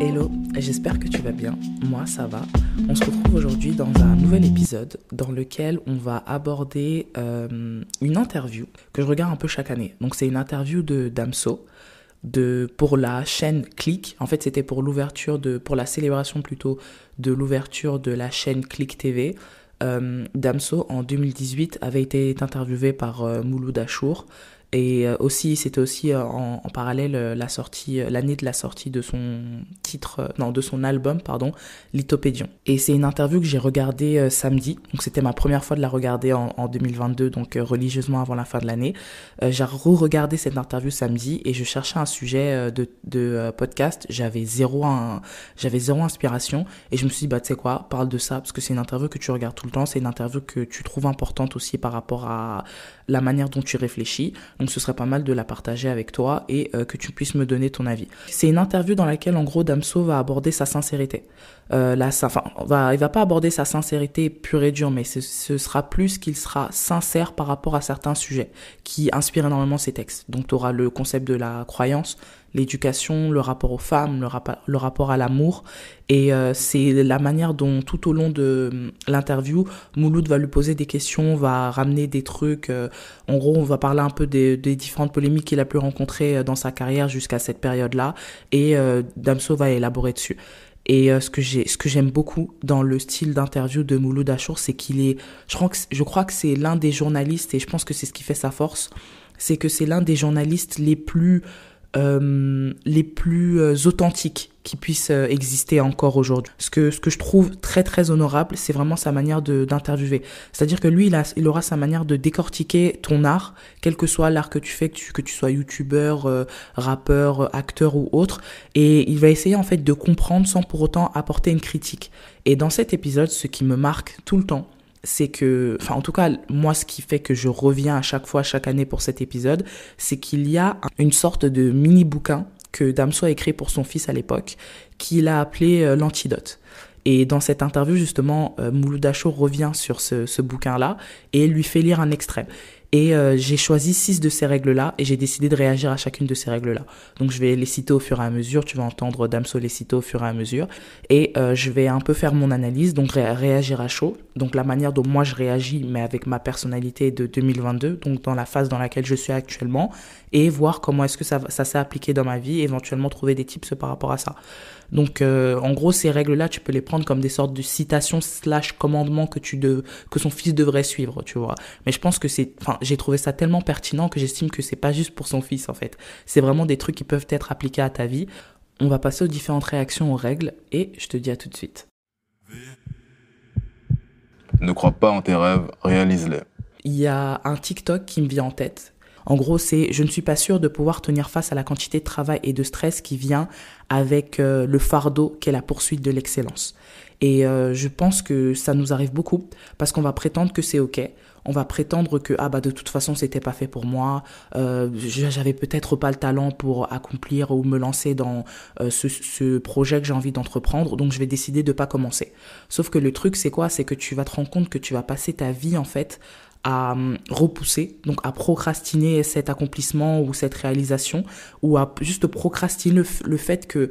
Hello, j'espère que tu vas bien. Moi, ça va. On se retrouve aujourd'hui dans un nouvel épisode dans lequel on va aborder euh, une interview que je regarde un peu chaque année. Donc, c'est une interview de Damso de pour la chaîne Click. En fait, c'était pour l'ouverture de pour la célébration plutôt de l'ouverture de la chaîne Click TV. Euh, Damso en 2018 avait été interviewé par euh, Mouloud et euh, aussi, c'était aussi euh, en, parallèle euh, la sortie, l'année de la sortie de son titre, non, de son album, pardon, Lithopédion. Et c'est une interview que j'ai regardée samedi. Donc c'était ma première fois de la regarder en, en 2022, donc religieusement avant la fin de l'année. j'ai re-regardé cette interview samedi et je cherchais un sujet de, de podcast. J'avais zéro, j'avais zéro inspiration et je me suis dit, bah tu sais quoi, parle de ça parce que c'est une interview que tu regardes tout le temps. C'est une interview que tu trouves importante aussi par rapport à la manière dont tu réfléchis. Donc ce serait pas mal de la partager avec toi et euh, que tu puisses me donner ton avis. C'est une interview dans laquelle en gros Damso va aborder sa sincérité. Euh, la, enfin, va, il va pas aborder sa sincérité pure et dure, mais ce, ce sera plus qu'il sera sincère par rapport à certains sujets qui inspirent énormément ses textes. Donc tu auras le concept de la croyance, l'éducation, le rapport aux femmes, le, le rapport à l'amour. Et euh, c'est la manière dont tout au long de euh, l'interview, Mouloud va lui poser des questions, va ramener des trucs. Euh, en gros, on va parler un peu des, des différentes polémiques qu'il a pu rencontrer euh, dans sa carrière jusqu'à cette période-là. Et euh, Damso va élaborer dessus. Et euh, ce que j'ai, ce que j'aime beaucoup dans le style d'interview de Mouloud Achour, c'est qu'il est, je crois que, je crois que c'est l'un des journalistes, et je pense que c'est ce qui fait sa force, c'est que c'est l'un des journalistes les plus euh, les plus euh, authentiques qui puissent euh, exister encore aujourd'hui. Ce que ce que je trouve très très honorable, c'est vraiment sa manière d'interviewer. C'est-à-dire que lui, il, a, il aura sa manière de décortiquer ton art, quel que soit l'art que tu fais, que tu, que tu sois youtubeur, euh, rappeur, acteur ou autre, et il va essayer en fait de comprendre sans pour autant apporter une critique. Et dans cet épisode, ce qui me marque tout le temps, c'est que, enfin en tout cas, moi ce qui fait que je reviens à chaque fois, chaque année pour cet épisode, c'est qu'il y a une sorte de mini bouquin que Damso a écrit pour son fils à l'époque, qu'il a appelé euh, l'antidote. Et dans cette interview, justement, euh, revient sur ce, ce bouquin-là et lui fait lire un extrait. Et euh, j'ai choisi six de ces règles-là et j'ai décidé de réagir à chacune de ces règles-là. Donc je vais les citer au fur et à mesure, tu vas entendre Damso les citer au fur et à mesure. Et euh, je vais un peu faire mon analyse, donc ré réagir à chaud, donc la manière dont moi je réagis, mais avec ma personnalité de 2022, donc dans la phase dans laquelle je suis actuellement, et voir comment est-ce que ça, ça s'est appliqué dans ma vie, éventuellement trouver des tips par rapport à ça. Donc, euh, en gros, ces règles-là, tu peux les prendre comme des sortes de citations slash commandements que tu de, que son fils devrait suivre, tu vois. Mais je pense que c'est, enfin, j'ai trouvé ça tellement pertinent que j'estime que c'est pas juste pour son fils, en fait. C'est vraiment des trucs qui peuvent être appliqués à ta vie. On va passer aux différentes réactions aux règles et je te dis à tout de suite. Ne crois pas en tes rêves, réalise-les. Il y a un TikTok qui me vient en tête. En gros, c'est je ne suis pas sûr de pouvoir tenir face à la quantité de travail et de stress qui vient avec euh, le fardeau qu'est la poursuite de l'excellence. Et euh, je pense que ça nous arrive beaucoup parce qu'on va prétendre que c'est ok. On va prétendre que ah bah de toute façon c'était pas fait pour moi. Euh, J'avais peut-être pas le talent pour accomplir ou me lancer dans euh, ce, ce projet que j'ai envie d'entreprendre. Donc je vais décider de pas commencer. Sauf que le truc c'est quoi? C'est que tu vas te rendre compte que tu vas passer ta vie en fait à hum, repousser, donc à procrastiner cet accomplissement ou cette réalisation, ou à juste procrastiner le, fait que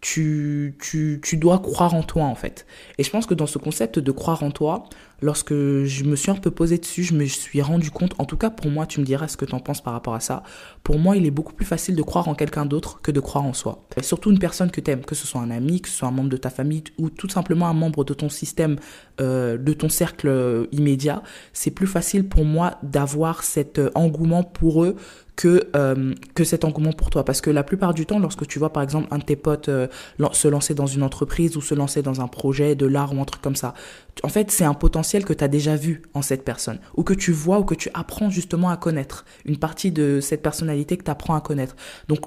tu, tu, tu dois croire en toi en fait. Et je pense que dans ce concept de croire en toi, lorsque je me suis un peu posé dessus, je me suis rendu compte, en tout cas pour moi, tu me diras ce que tu en penses par rapport à ça, pour moi il est beaucoup plus facile de croire en quelqu'un d'autre que de croire en soi. Surtout une personne que tu aimes, que ce soit un ami, que ce soit un membre de ta famille ou tout simplement un membre de ton système, euh, de ton cercle euh, immédiat, c'est plus facile pour moi d'avoir cet euh, engouement pour eux que cet engouement pour toi parce que la plupart du temps lorsque tu vois par exemple un de tes potes se lancer dans une entreprise ou se lancer dans un projet de l'art ou un truc comme ça en fait c'est un potentiel que tu as déjà vu en cette personne ou que tu vois ou que tu apprends justement à connaître une partie de cette personnalité que tu apprends à connaître donc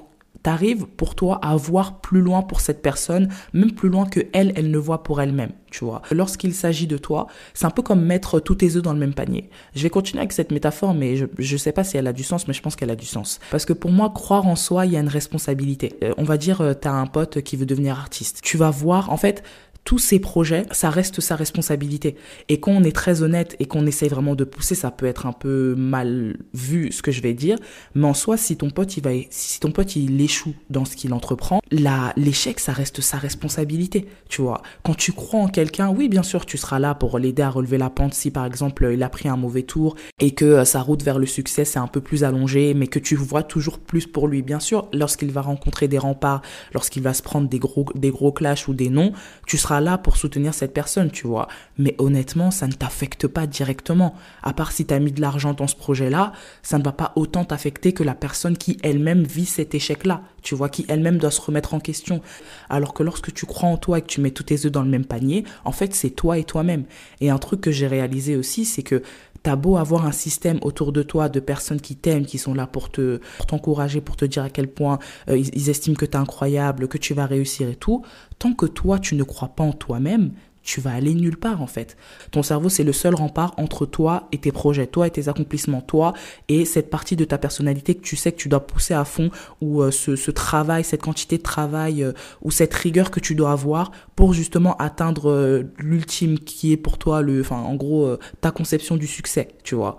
t'arrives pour toi à voir plus loin pour cette personne, même plus loin que elle, elle ne voit pour elle-même, tu vois. Lorsqu'il s'agit de toi, c'est un peu comme mettre tous tes œufs dans le même panier. Je vais continuer avec cette métaphore, mais je, je sais pas si elle a du sens, mais je pense qu'elle a du sens. Parce que pour moi, croire en soi, il y a une responsabilité. Euh, on va dire, euh, t'as un pote qui veut devenir artiste. Tu vas voir, en fait, tous ces projets, ça reste sa responsabilité. Et quand on est très honnête et qu'on essaye vraiment de pousser, ça peut être un peu mal vu ce que je vais dire. Mais en soi, si ton pote, il va, si ton pote, il échoue dans ce qu'il entreprend, la l'échec ça reste sa responsabilité tu vois quand tu crois en quelqu'un oui bien sûr tu seras là pour l'aider à relever la pente si par exemple il a pris un mauvais tour et que euh, sa route vers le succès c'est un peu plus allongée mais que tu vois toujours plus pour lui bien sûr lorsqu'il va rencontrer des remparts lorsqu'il va se prendre des gros des gros clashs ou des noms tu seras là pour soutenir cette personne tu vois mais honnêtement ça ne t'affecte pas directement à part si tu as mis de l'argent dans ce projet là ça ne va pas autant t'affecter que la personne qui elle-même vit cet échec là tu vois qui elle-même doit se remettre mettre en question. Alors que lorsque tu crois en toi et que tu mets tous tes œufs dans le même panier, en fait, c'est toi et toi-même. Et un truc que j'ai réalisé aussi, c'est que t'as beau avoir un système autour de toi de personnes qui t'aiment, qui sont là pour te pour t'encourager, pour te dire à quel point euh, ils, estiment que t'es incroyable, que tu vas réussir et tout, tant que toi tu ne crois pas en toi-même, tu vas aller nulle part en fait. Ton cerveau, c'est le seul rempart entre toi et tes projets, toi et tes accomplissements, toi et cette partie de ta personnalité que tu sais que tu dois pousser à fond ou euh, ce, travail, cette quantité de travail euh, ou cette rigueur que tu dois avoir pour justement atteindre euh, l'ultime qui est pour toi le, enfin en gros ta conception du succès, tu vois.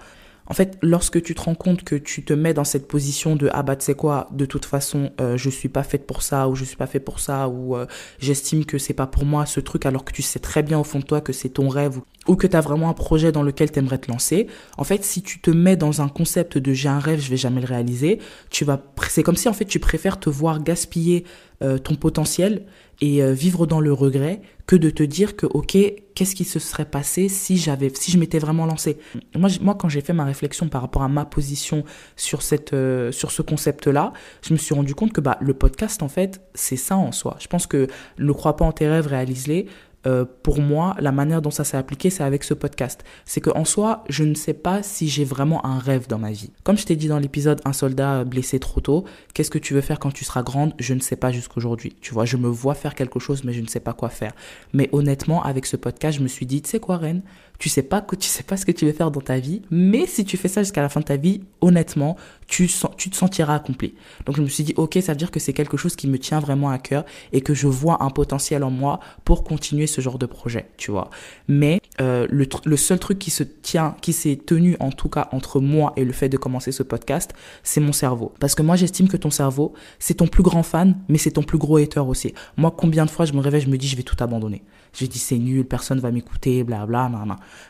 En fait, lorsque tu te rends compte que tu te mets dans cette position de ah bah tu sais quoi, de toute façon euh, je suis pas faite pour ça ou je suis pas fait pour ça ou euh, j'estime que c'est pas pour moi ce truc alors que tu sais très bien au fond de toi que c'est ton rêve ou que tu as vraiment un projet dans lequel tu aimerais te lancer. En fait, si tu te mets dans un concept de j'ai un rêve, je vais jamais le réaliser, tu vas c'est comme si en fait tu préfères te voir gaspiller euh, ton potentiel et euh, vivre dans le regret que de te dire que ok qu'est-ce qui se serait passé si j'avais si je m'étais vraiment lancé? Moi moi quand j'ai fait ma réflexion par rapport à ma position sur cette euh, sur ce concept là je me suis rendu compte que bah le podcast en fait c'est ça en soi je pense que ne crois pas en tes rêves réalise-les euh, pour moi, la manière dont ça s'est appliqué, c'est avec ce podcast. C'est que en soi, je ne sais pas si j'ai vraiment un rêve dans ma vie. Comme je t'ai dit dans l'épisode Un soldat blessé trop tôt, qu'est-ce que tu veux faire quand tu seras grande? Je ne sais pas jusqu'aujourd'hui. Tu vois, je me vois faire quelque chose, mais je ne sais pas quoi faire. Mais honnêtement, avec ce podcast, je me suis dit, tu sais quoi, Reine? Tu sais pas que tu sais pas ce que tu veux faire dans ta vie, mais si tu fais ça jusqu'à la fin de ta vie, honnêtement, tu, tu te sentiras accompli. Donc je me suis dit, ok, ça veut dire que c'est quelque chose qui me tient vraiment à cœur et que je vois un potentiel en moi pour continuer ce genre de projet, tu vois. Mais euh, le, le seul truc qui se tient, qui s'est tenu en tout cas entre moi et le fait de commencer ce podcast, c'est mon cerveau. Parce que moi j'estime que ton cerveau, c'est ton plus grand fan, mais c'est ton plus gros hater aussi. Moi, combien de fois je me réveille, je me dis, je vais tout abandonner. Je dis, c'est nul, personne va m'écouter, bla bla,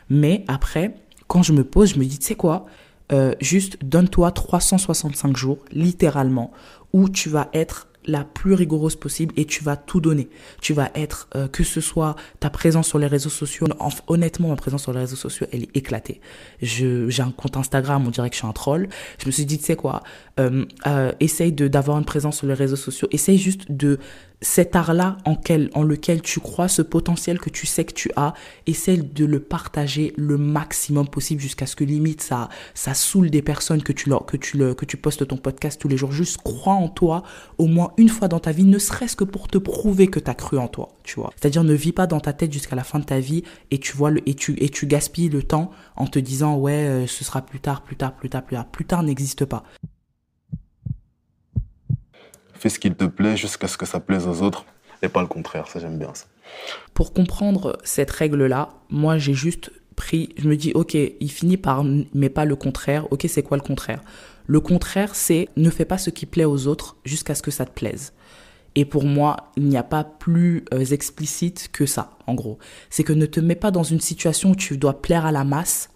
Mais après, quand je me pose, je me dis, tu sais quoi, euh, juste donne-toi 365 jours, littéralement, où tu vas être la plus rigoureuse possible et tu vas tout donner. Tu vas être, euh, que ce soit ta présence sur les réseaux sociaux, honnêtement, ma présence sur les réseaux sociaux, elle est éclatée. J'ai un compte Instagram, on dirait que je suis un troll. Je me suis dit, tu sais quoi, euh, euh, essaye d'avoir une présence sur les réseaux sociaux, essaye juste de cet art-là en, en lequel tu crois, ce potentiel que tu sais que tu as, essaie de le partager le maximum possible jusqu'à ce que limite ça, ça saoule des personnes que tu, que, tu le, que tu postes ton podcast tous les jours. Juste crois en toi au moins une fois dans ta vie, ne serait-ce que pour te prouver que tu as cru en toi, tu vois. C'est-à-dire ne vis pas dans ta tête jusqu'à la fin de ta vie et tu vois le, et tu, et tu gaspilles le temps en te disant ouais, euh, ce sera plus tard, plus tard, plus tard, plus tard. Plus tard n'existe pas. Fais ce qu'il te plaît jusqu'à ce que ça plaise aux autres et pas le contraire. Ça, j'aime bien ça. Pour comprendre cette règle-là, moi, j'ai juste pris, je me dis, ok, il finit par, mais pas le contraire. Ok, c'est quoi le contraire? Le contraire, c'est ne fais pas ce qui plaît aux autres jusqu'à ce que ça te plaise. Et pour moi, il n'y a pas plus euh, explicite que ça, en gros. C'est que ne te mets pas dans une situation où tu dois plaire à la masse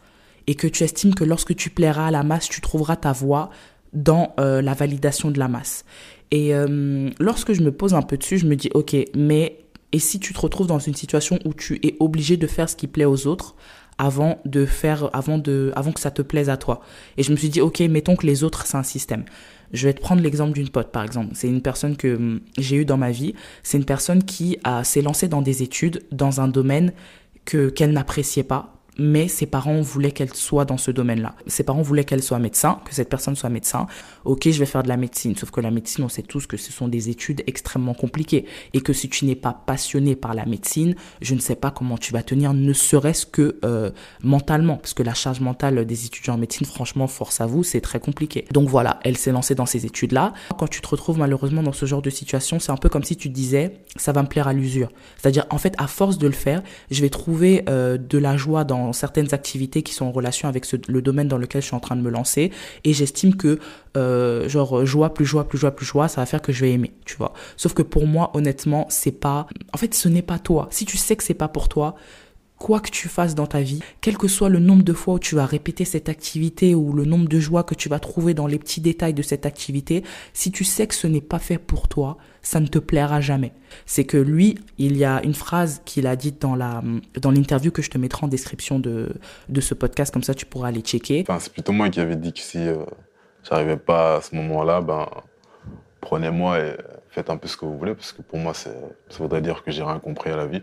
et que tu estimes que lorsque tu plairas à la masse, tu trouveras ta voie dans euh, la validation de la masse. Et euh, lorsque je me pose un peu dessus, je me dis, ok, mais et si tu te retrouves dans une situation où tu es obligé de faire ce qui plaît aux autres avant de faire, avant de, avant que ça te plaise à toi? Et je me suis dit, ok, mettons que les autres, c'est un système. Je vais te prendre l'exemple d'une pote, par exemple. C'est une personne que hum, j'ai eue dans ma vie. C'est une personne qui a, s'est lancée dans des études dans un domaine que, qu'elle n'appréciait pas mais ses parents voulaient qu'elle soit dans ce domaine-là. Ses parents voulaient qu'elle soit médecin, que cette personne soit médecin. Ok, je vais faire de la médecine, sauf que la médecine, on sait tous que ce sont des études extrêmement compliquées et que si tu n'es pas passionné par la médecine, je ne sais pas comment tu vas tenir, ne serait-ce que euh, mentalement, parce que la charge mentale des étudiants en médecine, franchement, force à vous, c'est très compliqué. Donc voilà, elle s'est lancée dans ces études-là. Quand tu te retrouves malheureusement dans ce genre de situation, c'est un peu comme si tu disais, ça va me plaire à l'usure. C'est-à-dire, en fait, à force de le faire, je vais trouver euh, de la joie dans certaines activités qui sont en relation avec le domaine dans lequel je suis en train de me lancer. Et j'estime que euh, genre joie plus joie plus joie plus joie ça va faire que je vais aimer tu vois. Sauf que pour moi honnêtement c'est pas en fait ce n'est pas toi. Si tu sais que c'est pas pour toi quoi que tu fasses dans ta vie, quel que soit le nombre de fois où tu vas répéter cette activité ou le nombre de joies que tu vas trouver dans les petits détails de cette activité, si tu sais que ce n'est pas fait pour toi, ça ne te plaira jamais. C'est que lui, il y a une phrase qu'il a dite dans la dans l'interview que je te mettrai en description de de ce podcast, comme ça tu pourras aller checker. Enfin, c'est plutôt moi qui avais dit que si euh, j'arrivais pas à ce moment-là, ben prenez-moi et faites un peu ce que vous voulez, parce que pour moi, ça voudrait dire que j'ai rien compris à la vie.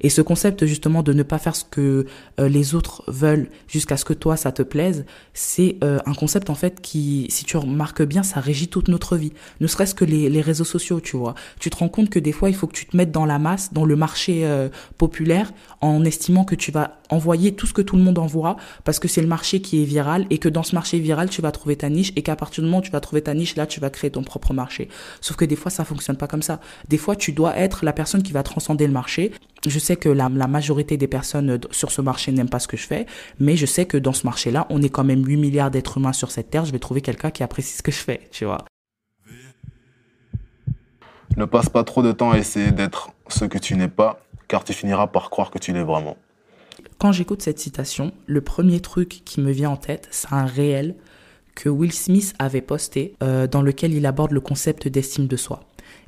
Et ce concept justement de ne pas faire ce que euh, les autres veulent jusqu'à ce que toi ça te plaise, c'est euh, un concept en fait qui, si tu remarques bien, ça régit toute notre vie. Ne serait-ce que les, les, réseaux sociaux, tu vois. Tu te rends compte que des fois il faut que tu te mettes dans la masse, dans le marché euh, populaire, en estimant que tu vas envoyer tout ce que tout le monde envoie parce que c'est le marché qui est viral et que dans ce marché viral tu vas trouver ta niche et qu'à partir du moment où tu vas trouver ta niche là tu vas créer ton propre marché. Sauf que des fois ça fonctionne pas comme ça. Des fois tu dois être la personne qui va transcender le marché je sais que la, majorité des personnes euh, sur ce marché n'aiment pas ce que je fais, mais je sais que dans ce marché-là, on est quand même 8 milliards d'êtres humains sur cette terre. Je vais trouver quelqu'un qui apprécie ce que je fais, tu vois. Ne passe pas trop de temps à essayer d'être ce que tu n'es pas, car tu finiras par croire que tu l'es vraiment. Quand j'écoute cette citation, le premier truc qui me vient en tête, c'est un réel que Will Smith avait posté, euh, dans lequel il aborde le concept d'estime de soi.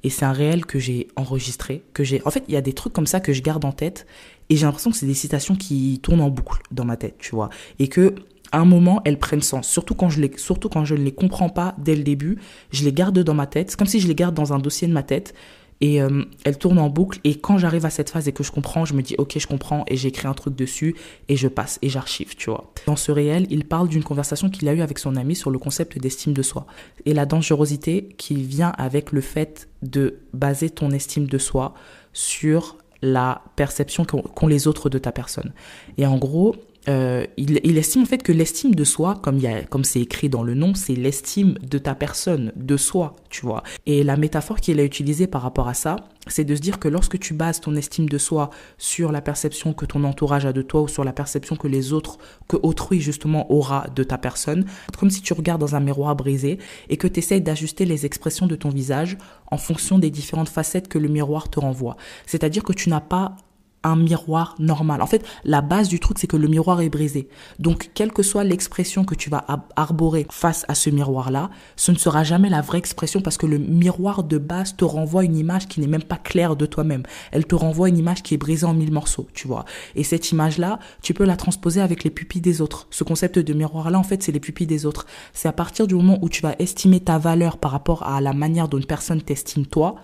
Et c'est un réel que j'ai enregistré, que j'ai. En fait, il y a des trucs comme ça que je garde en tête, et j'ai l'impression que c'est des citations qui tournent en boucle dans ma tête, tu vois, et que à un moment elles prennent sens. Surtout quand je les, surtout quand je ne les comprends pas dès le début, je les garde dans ma tête. C'est comme si je les garde dans un dossier de ma tête et euh, elle tourne en boucle et quand j'arrive à cette phase et que je comprends, je me dis ok je comprends et j'écris un truc dessus et je passe et j'archive, tu vois. Dans ce réel, il parle d'une conversation qu'il a eue avec son ami sur le concept d'estime de soi et la dangerosité qui vient avec le fait de baser ton estime de soi sur la perception qu'ont les autres de ta personne. Et en gros, euh, il, il, estime en fait que l'estime de soi, comme il comme c'est écrit dans le nom, c'est l'estime de ta personne, de soi, tu vois. Et la métaphore qu'il a utilisée par rapport à ça, c'est de se dire que lorsque tu bases ton estime de soi sur la perception que ton entourage a de toi ou sur la perception que les autres, que autrui justement aura de ta personne, comme si tu regardes dans un miroir brisé et que tu essayes d'ajuster les expressions de ton visage en fonction des différentes facettes que le miroir te renvoie. C'est-à-dire que tu n'as pas un miroir normal. En fait, la base du truc, c'est que le miroir est brisé. Donc, quelle que soit l'expression que tu vas arborer face à ce miroir-là, ce ne sera jamais la vraie expression parce que le miroir de base te renvoie une image qui n'est même pas claire de toi-même. Elle te renvoie une image qui est brisée en mille morceaux, tu vois. Et cette image-là, tu peux la transposer avec les pupilles des autres. Ce concept de miroir-là, en fait, c'est les pupilles des autres. C'est à partir du moment où tu vas estimer ta valeur par rapport à la manière dont une personne t'estime toi,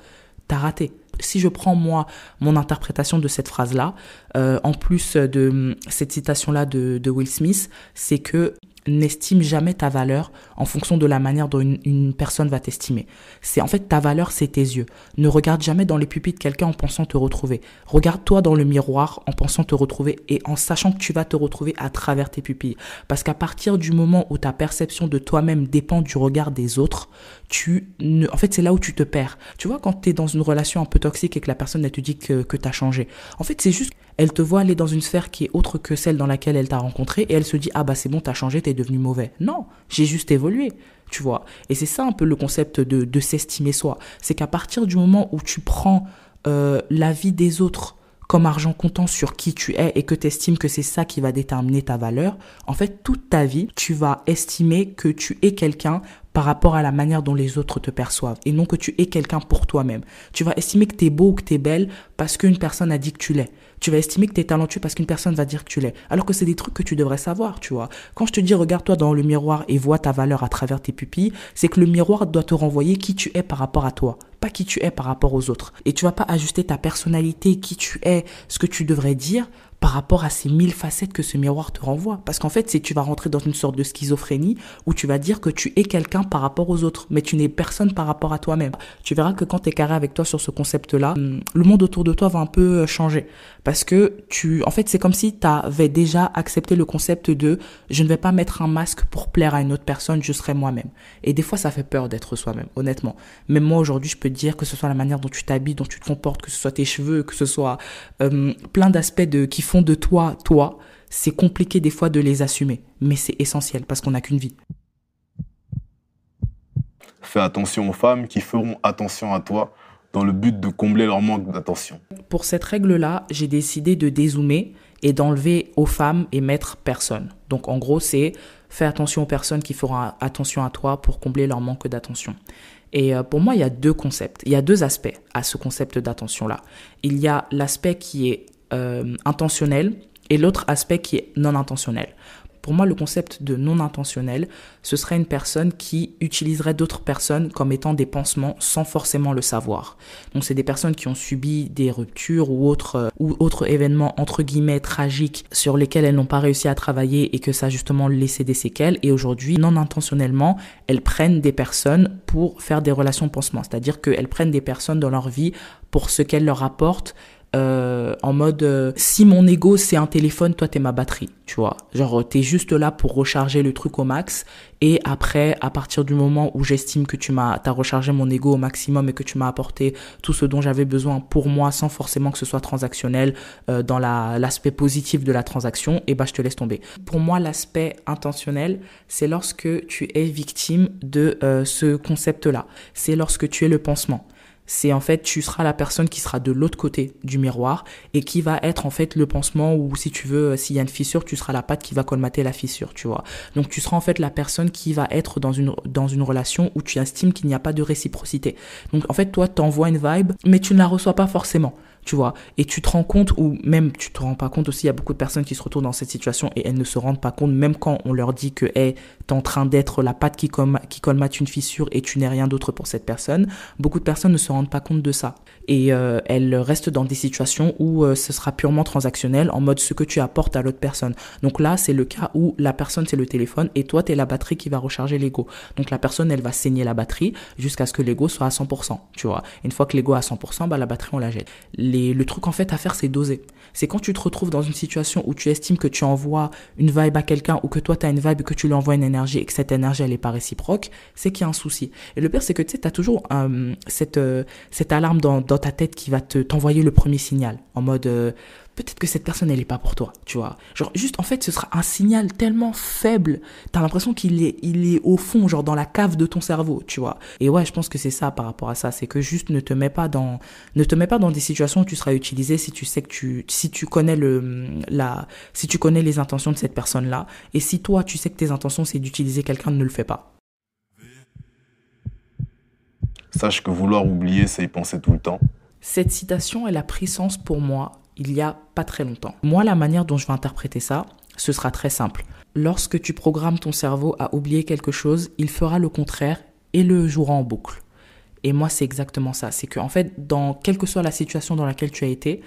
t'as raté si je prends moi mon interprétation de cette phrase-là, euh, en plus de cette citation-là de, de Will Smith, c'est que n'estime jamais ta valeur en fonction de la manière dont une, personne va t'estimer. C'est en fait ta valeur, c'est tes yeux. Ne regarde jamais dans les pupilles de quelqu'un en pensant te retrouver. Regarde-toi dans le miroir en pensant te retrouver et en sachant que tu vas te retrouver à travers tes pupilles. Parce qu'à partir du moment où ta perception de toi-même dépend du regard des autres, tu ne, en fait, c'est là où tu te perds. Tu vois, quand tu es dans une relation un peu toxique et que la personne, elle te dit que, que tu as changé. En fait, c'est juste, elle te voit aller dans une sphère qui est autre que celle dans laquelle elle t'a rencontré et elle se dit, ah bah c'est bon, t'as changé, t'es devenu mauvais. Non, j'ai juste évolué, tu vois. Et c'est ça un peu le concept de, de s'estimer soi. C'est qu'à partir du moment où tu prends euh, la vie des autres comme argent comptant sur qui tu es et que tu estimes que c'est ça qui va déterminer ta valeur, en fait, toute ta vie, tu vas estimer que tu es quelqu'un par rapport à la manière dont les autres te perçoivent et non que tu es quelqu'un pour toi-même. Tu vas estimer que tu es beau ou que tu es belle parce qu'une personne a dit que tu l'es. Tu vas estimer que tu es talentueux parce qu'une personne va dire que tu l'es. Alors que c'est des trucs que tu devrais savoir, tu vois. Quand je te dis regarde-toi dans le miroir et vois ta valeur à travers tes pupilles, c'est que le miroir doit te renvoyer qui tu es par rapport à toi, pas qui tu es par rapport aux autres. Et tu vas pas ajuster ta personnalité, qui tu es, ce que tu devrais dire par rapport à ces mille facettes que ce miroir te renvoie. Parce qu'en fait, c'est tu vas rentrer dans une sorte de schizophrénie où tu vas dire que tu es quelqu'un par rapport aux autres, mais tu n'es personne par rapport à toi-même. Tu verras que quand tu es carré avec toi sur ce concept-là, hum, le monde autour de toi va un peu euh, changer. Parce que tu, en fait, c'est comme si tu avais déjà accepté le concept de je ne vais pas mettre un masque pour plaire à une autre personne, je serai moi-même. Et des fois, ça fait peur d'être soi-même, honnêtement. Même moi, aujourd'hui, je peux te dire que ce soit la manière dont tu t'habilles, dont tu te comportes, que ce soit tes cheveux, que ce soit hum, plein d'aspects de qui font de toi, toi, c'est compliqué des fois de les assumer, mais c'est essentiel parce qu'on n'a qu'une vie. Fais attention aux femmes qui feront attention à toi dans le but de combler leur manque d'attention. Pour cette règle-là, j'ai décidé de dézoomer et d'enlever aux femmes et mettre personne. Donc en gros, c'est fais attention aux personnes qui feront attention à toi pour combler leur manque d'attention. Et euh, pour moi, il y a deux concepts, il y a deux aspects à ce concept d'attention-là. Il y a l'aspect qui est euh, intentionnel et l'autre aspect qui est non intentionnel. Pour moi, le concept de non intentionnel, ce serait une personne qui utiliserait d'autres personnes comme étant des pansements sans forcément le savoir. Donc, c'est des personnes qui ont subi des ruptures ou autres, euh, ou événements entre guillemets tragiques sur lesquels elles n'ont pas réussi à travailler et que ça a justement laissé des séquelles. Et aujourd'hui, non intentionnellement, elles prennent des personnes pour faire des relations pansements. C'est-à-dire qu'elles prennent des personnes dans leur vie pour ce qu'elles leur apportent euh, en mode euh, si mon ego c'est un téléphone, toi t'es ma batterie, tu vois. Genre t'es juste là pour recharger le truc au max et après à partir du moment où j'estime que tu m'as t'as rechargé mon ego au maximum et que tu m'as apporté tout ce dont j'avais besoin pour moi sans forcément que ce soit transactionnel euh, dans la l'aspect positif de la transaction, et bah je te laisse tomber. Pour moi l'aspect intentionnel c'est lorsque tu es victime de ce concept là. C'est lorsque tu es le pansement c'est en fait tu seras la personne qui sera de l'autre côté du miroir et qui va être en fait le pansement ou si tu veux s'il y a une fissure tu seras la patte qui va colmater la fissure tu vois donc tu seras en fait la personne qui va être dans une dans une relation où tu estimes qu'il n'y a pas de réciprocité donc en fait toi t'envoies une vibe mais tu ne la reçois pas forcément tu vois. Et tu te rends compte, ou même tu te rends pas compte aussi, il y a beaucoup de personnes qui se retrouvent dans cette situation et elles ne se rendent pas compte, même quand on leur dit que, hey, en train d'être la patte qui, colmate une fissure et tu n'es rien d'autre pour cette personne. Beaucoup de personnes ne se rendent pas compte de ça. Et euh, elles restent dans des situations où euh, ce sera purement transactionnel, en mode ce que tu apportes à l'autre personne. Donc là, c'est le cas où la personne, c'est le téléphone et toi, t'es la batterie qui va recharger l'ego. Donc la personne, elle va saigner la batterie jusqu'à ce que l'ego soit à 100%, tu vois. Une fois que l'ego est à 100%, bah, la batterie, on la jette le truc en fait à faire, c'est doser. C'est quand tu te retrouves dans une situation où tu estimes que tu envoies une vibe à quelqu'un ou que toi tu as une vibe et que tu lui envoies une énergie et que cette énergie elle est pas réciproque, c'est qu'il y a un souci. Et le pire c'est que tu sais, tu as toujours euh, cette, euh, cette alarme dans, dans ta tête qui va te t'envoyer le premier signal en mode euh, peut-être que cette personne elle est pas pour toi, tu vois. Genre juste en fait ce sera un signal tellement faible, t'as l'impression qu'il est il est au fond genre dans la cave de ton cerveau, tu vois. Et ouais, je pense que c'est ça par rapport à ça, c'est que juste ne te mets pas dans ne te mets pas dans des situations où tu seras utilisé si tu sais que tu si tu connais le la si tu connais les intentions de cette personne-là et si toi tu sais que tes intentions c'est d'utiliser quelqu'un, ne le fais pas. Sache que vouloir oublier, c'est y penser tout le temps. Cette citation, elle a pris sens pour moi il y a pas très longtemps. Moi, la manière dont je vais interpréter ça, ce sera très simple. Lorsque tu programmes ton cerveau à oublier quelque chose, il fera le contraire et le jouera en boucle. Et moi, c'est exactement ça. C'est qu'en fait, dans quelle que soit la situation dans laquelle tu as été,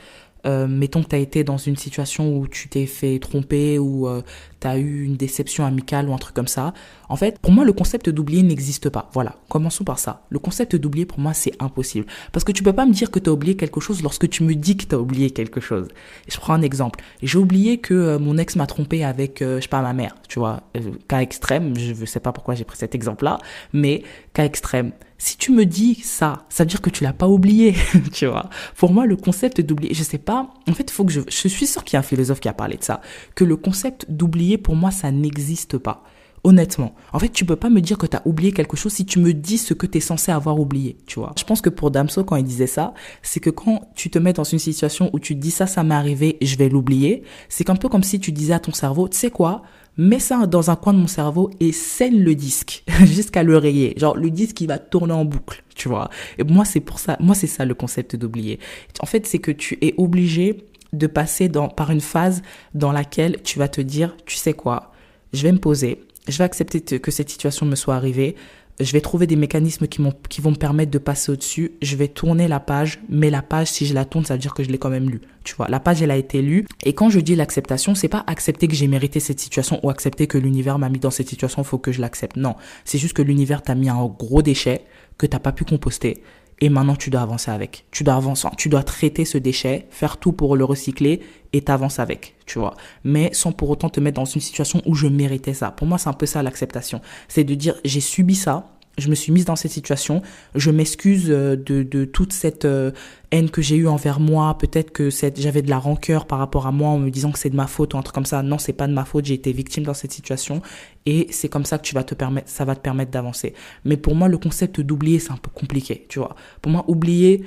euh, mettons que tu as été dans une situation où tu t'es fait tromper ou euh, as eu une déception amicale ou un truc comme ça. En fait, pour moi, le concept d'oublier n'existe pas. Voilà, commençons par ça. Le concept d'oublier, pour moi, c'est impossible. Parce que tu peux pas me dire que tu as oublié quelque chose lorsque tu me dis que tu as oublié quelque chose. je prends un exemple. J'ai oublié que euh, mon ex m'a trompé avec, je sais pas, ma mère. Tu vois, cas extrême, je sais pas pourquoi j'ai pris cet exemple-là, mais cas extrême si tu me dis ça, ça veut dire que tu l'as pas oublié, tu vois. Pour moi, le concept d'oublier, je sais pas, en fait, faut que je, je suis sûr qu'il y a un philosophe qui a parlé de ça, que le concept d'oublier, pour moi, ça n'existe pas. Honnêtement. En fait, tu peux pas me dire que tu as oublié quelque chose si tu me dis ce que tu es censé avoir oublié, tu vois. Je pense que pour Damso, quand il disait ça, c'est que quand tu te mets dans une situation où tu dis ça, ça m'est arrivé, je vais l'oublier, c'est un peu comme si tu disais à ton cerveau, tu sais quoi, mets ça dans un coin de mon cerveau et scelle le disque jusqu'à le rayer. Genre le disque il va tourner en boucle, tu vois. Et moi c'est pour ça, moi c'est ça le concept d'oublier. En fait, c'est que tu es obligé de passer par une phase dans laquelle tu vas te dire, tu sais quoi, je vais me poser, je vais accepter que cette situation me soit arrivée, je vais trouver des mécanismes qui, qui vont me permettre de passer au-dessus. Je vais tourner la page, mais la page, si je la tourne, ça veut dire que je l'ai quand même lue. Tu vois, la page, elle a été lue. Et quand je dis l'acceptation, c'est pas accepter que j'ai mérité cette situation ou accepter que l'univers m'a mis dans cette situation, faut que je l'accepte. Non. C'est juste que l'univers t'a mis un gros déchet que t'as pas pu composter. Et maintenant, tu dois avancer avec. Tu dois avancer, tu dois traiter ce déchet, faire tout pour le recycler et t'avances avec, tu vois. Mais sans pour autant te mettre dans une situation où je méritais ça. Pour moi, c'est un peu ça l'acceptation. C'est de dire, j'ai subi ça, je me suis mise dans cette situation. Je m'excuse euh, de, de toute cette euh, haine que j'ai eue envers moi. Peut-être que j'avais de la rancœur par rapport à moi en me disant que c'est de ma faute ou un truc comme ça. Non, c'est pas de ma faute. J'ai été victime dans cette situation et c'est comme ça que tu vas te permettre, ça va te permettre d'avancer. Mais pour moi, le concept d'oublier, c'est un peu compliqué, tu vois. Pour moi, oublier,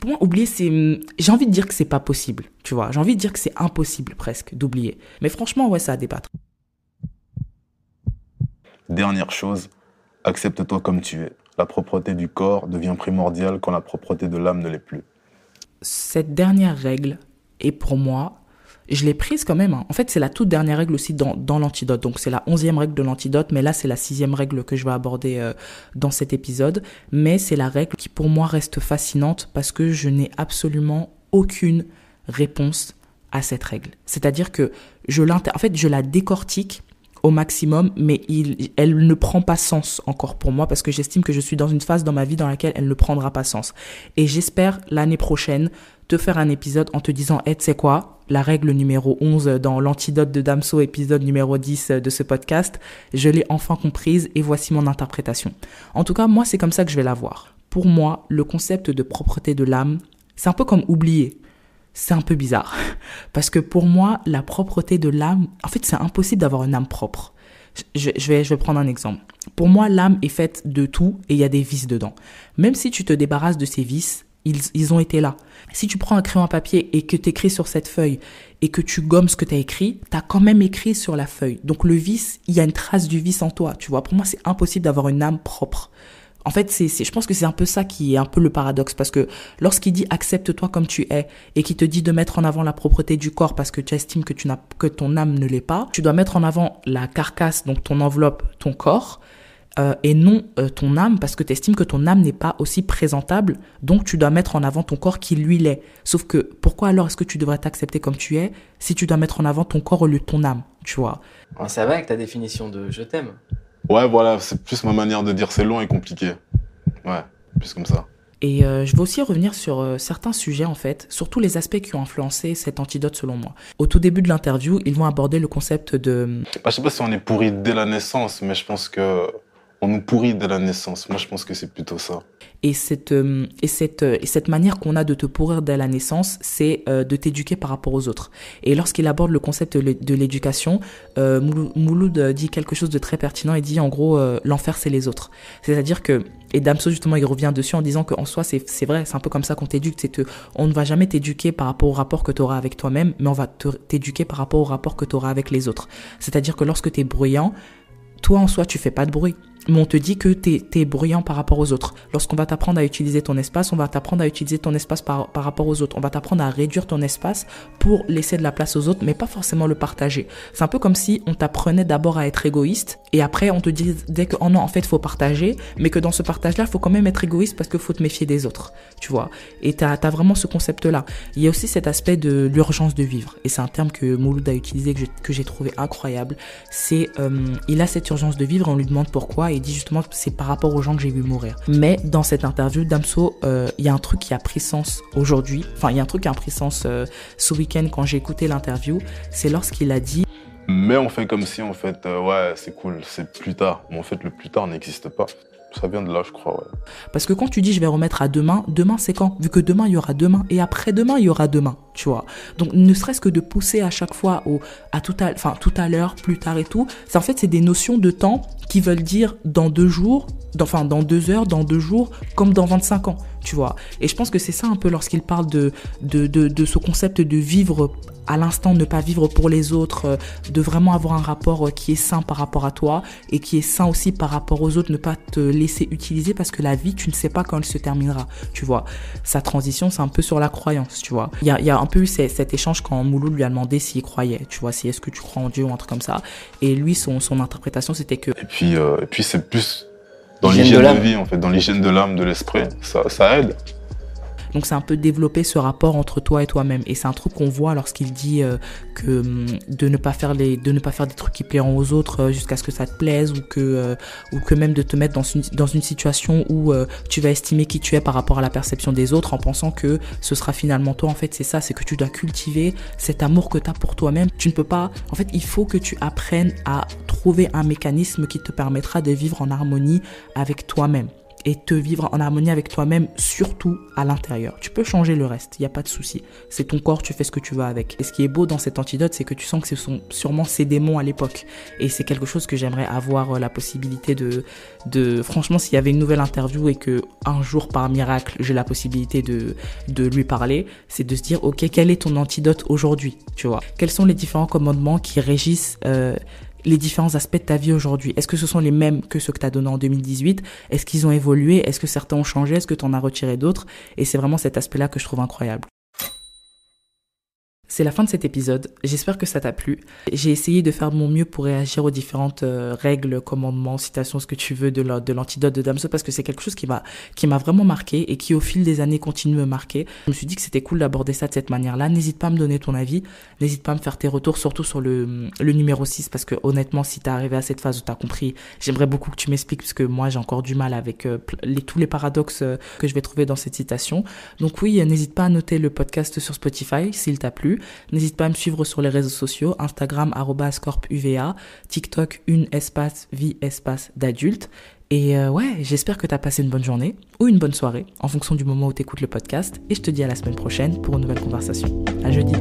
pour moi, oublier, c'est, j'ai envie de dire que c'est pas possible, tu vois. J'ai envie de dire que c'est impossible presque d'oublier. Mais franchement, ouais, ça a débattre. Dernière chose, Accepte-toi comme tu es. La propreté du corps devient primordiale quand la propreté de l'âme ne l'est plus. Cette dernière règle est pour moi, je l'ai prise quand même. Hein. En fait, c'est la toute dernière règle aussi dans, l'antidote. Donc, c'est la onzième règle de l'antidote, mais là, c'est la sixième règle que je vais aborder euh, dans cet épisode. Mais c'est la règle qui, pour moi, reste fascinante parce que je n'ai absolument aucune réponse à cette règle. C'est-à-dire que je. En fait, je la décortique au maximum, mais il, elle ne prend pas sens encore pour moi parce que j'estime que je suis dans une phase dans ma vie dans laquelle elle ne prendra pas sens. Et j'espère l'année prochaine te faire un épisode en te disant, hey, tu sais quoi, la règle numéro 11 dans l'antidote de Damso, épisode numéro 10 de ce podcast, je l'ai enfin comprise et voici mon interprétation. En tout cas, moi, c'est comme ça que je vais la voir. Pour moi, le concept de propreté de l'âme, c'est un peu comme oublier c'est un peu bizarre. Parce que pour moi, la propreté de l'âme, en fait, c'est impossible d'avoir une âme propre. Je, vais, je vais prendre un exemple. Pour moi, l'âme est faite de tout et il y a des vices dedans. Même si tu te débarrasses de ces vices, ils, ils ont été là. Si tu prends un crayon à papier et que tu écris sur cette feuille et que tu gommes ce que tu as écrit, tu as quand même écrit sur la feuille. Donc le vice, il y a une trace du vice en toi, tu vois. Pour moi, c'est impossible d'avoir une âme propre. En fait, c'est, je pense que c'est un peu ça qui est un peu le paradoxe parce que lorsqu'il dit accepte-toi comme tu es et qui te dit de mettre en avant la propreté du corps parce que tu estimes que tu n'as que ton âme ne l'est pas, tu dois mettre en avant la carcasse donc ton enveloppe, ton corps. Euh, et non euh, ton âme parce que tu estimes que ton âme n'est pas aussi présentable, donc tu dois mettre en avant ton corps qui lui l'est. Sauf que pourquoi alors est-ce que tu devrais t'accepter comme tu es si tu dois mettre en avant ton corps au lieu de ton âme, tu vois? Ça va avec ta définition de je t'aime Ouais, voilà, c'est plus ma manière de dire c'est long et compliqué. Ouais, plus comme ça. Et euh, je vais aussi revenir sur euh, certains sujets en fait, surtout les aspects qui ont influencé cet antidote selon moi. Au tout début de l'interview, ils vont aborder le concept de... Bah, je sais pas si on est pourri dès la naissance, mais je pense que on nous pourrit dès la naissance. Moi, je pense que c'est plutôt ça. Et cette, euh, et cette, euh, et cette manière qu'on a de te pourrir dès la naissance, c'est euh, de t'éduquer par rapport aux autres. Et lorsqu'il aborde le concept de l'éducation, Mouloud dit quelque chose de très pertinent. Il dit en gros, l'enfer, c'est les autres. C'est-à-dire que, et Damso, justement, il revient dessus en disant qu'en soi, c'est vrai, c'est un peu comme ça qu'on t'éduque. On ne va jamais t'éduquer par rapport au rapport que tu auras avec toi-même, mais on va t'éduquer par rapport au rapport que tu auras avec les autres. C'est-à-dire que lorsque tu es bruyant, toi en soi, tu fais pas de bruit mais on te dit que tu es, bruyant par rapport aux autres. Lorsqu'on va t'apprendre à utiliser ton espace, on va t'apprendre à utiliser ton espace par, par rapport aux autres. On va t'apprendre à réduire ton espace pour laisser de la place aux autres, mais pas forcément le partager. C'est un peu comme si on t'apprenait d'abord à être égoïste et après on te disait que oh non, en fait, faut partager, mais que dans ce partage-là, faut quand même être égoïste parce qu'il faut te méfier des autres, tu vois. Et tu as, vraiment ce concept-là. Il y a aussi cet aspect de l'urgence de vivre. Et c'est un terme que Mouloud a utilisé, que j'ai trouvé incroyable. C'est, euh, il a cette urgence de vivre et on lui demande pourquoi il dit justement c'est par rapport aux gens que j'ai vu mourir. Mais dans cette interview, Damso, euh, il y a un truc qui a pris sens aujourd'hui. Enfin, il y a un truc qui a pris sens euh, ce week-end quand j'ai écouté l'interview. C'est lorsqu'il a dit. Mais on fait comme si en fait, euh, ouais, c'est cool, c'est plus tard. Mais en fait, le plus tard n'existe pas. Ça vient de là, je crois. Parce que quand tu dis je vais remettre à demain, demain c'est quand? Vu que demain il y aura demain et après demain il y aura demain, tu vois. Donc ne serait-ce que de pousser à chaque fois au à tout à enfin tout à l'heure, plus tard et tout, c'est en fait c'est des notions de temps qui veulent dire dans deux jours, enfin dans deux heures, dans deux jours, comme dans 25 ans, tu vois. Et je pense que c'est ça un peu lorsqu'il parle de, de, de, de ce concept de vivre à l'instant, ne pas vivre pour les autres, euh, de vraiment avoir un rapport euh, qui est sain par rapport à toi et qui est sain aussi par rapport aux autres, ne pas te laisser utiliser parce que la vie, tu ne sais pas quand elle se terminera, tu vois. Sa transition, c'est un peu sur la croyance, tu vois. Il y a, y a un peu eu cet échange quand Mouloud lui a demandé s'il croyait, tu vois, si est-ce que tu crois en Dieu ou un truc comme ça. Et lui, son, son interprétation, c'était que... Et puis, euh, et puis c'est plus dans l'hygiène de, vie, en fait, dans l'hygiène de l'âme, de l'esprit. Ça, ça aide. Donc c'est un peu développer ce rapport entre toi et toi-même. Et c'est un truc qu'on voit lorsqu'il dit euh, que hum, de ne pas faire les, des trucs qui plairont aux autres euh, jusqu'à ce que ça te plaise ou que, euh, même de te mettre dans une, dans une situation où tu vas estimer qui tu es par rapport à la perception des autres en pensant que ce sera finalement toi. En fait, c'est ça, c'est que tu dois cultiver cet amour que tu as pour toi-même. Tu ne peux pas, en fait, il faut que tu apprennes à trouver un mécanisme qui te permettra de vivre en harmonie avec toi-même et te vivre en harmonie avec toi-même, surtout à l'intérieur. Tu peux changer le reste, il n'y a pas de souci. C'est ton corps, tu fais ce que tu veux avec. Et ce qui est beau dans cet antidote, c'est que tu sens que ce sont sûrement ces démons à l'époque. Et c'est quelque chose que j'aimerais avoir euh, la possibilité de, franchement, s'il y avait une nouvelle interview et que un jour par miracle, j'ai la possibilité de, de lui parler, c'est de se dire, ok, quel est ton antidote aujourd'hui, tu vois? Quels sont les différents commandements qui régissent, euh, les différents aspects de ta vie aujourd'hui? Est-ce que ce sont les mêmes que ceux que tu as donnés en 2018 Est-ce qu'ils ont évolué? Est-ce que certains ont changé? Est-ce que tu en as retiré d'autres? Et c'est vraiment cet aspect-là que je trouve incroyable. C'est la fin de cet épisode. J'espère que ça t'a plu. J'ai essayé de faire mon mieux pour réagir aux différentes euh, règles, commandements, citations, ce que tu veux de l'antidote de Damso parce que c'est quelque chose qui m'a vraiment marqué et qui au fil des années continue de me marquer. Je me suis dit que c'était cool d'aborder ça de cette manière-là. N'hésite pas à me donner ton avis. N'hésite pas à me faire tes retours, surtout sur le, numéro 6 parce que honnêtement, si t'es arrivé à cette phase où t'as compris, j'aimerais beaucoup que tu m'expliques parce que moi j'ai encore du mal avec euh, tous les paradoxes euh, que je vais trouver dans cette citation. Donc oui, n'hésite pas à noter le podcast sur Spotify s'il t'a plu. N'hésite pas à me suivre sur les réseaux sociaux, Instagram corpuva, TikTok une espace vie espace d'adulte. Et euh, ouais, j'espère que tu as passé une bonne journée ou une bonne soirée en fonction du moment où tu écoutes le podcast. Et je te dis à la semaine prochaine pour une nouvelle conversation. À jeudi.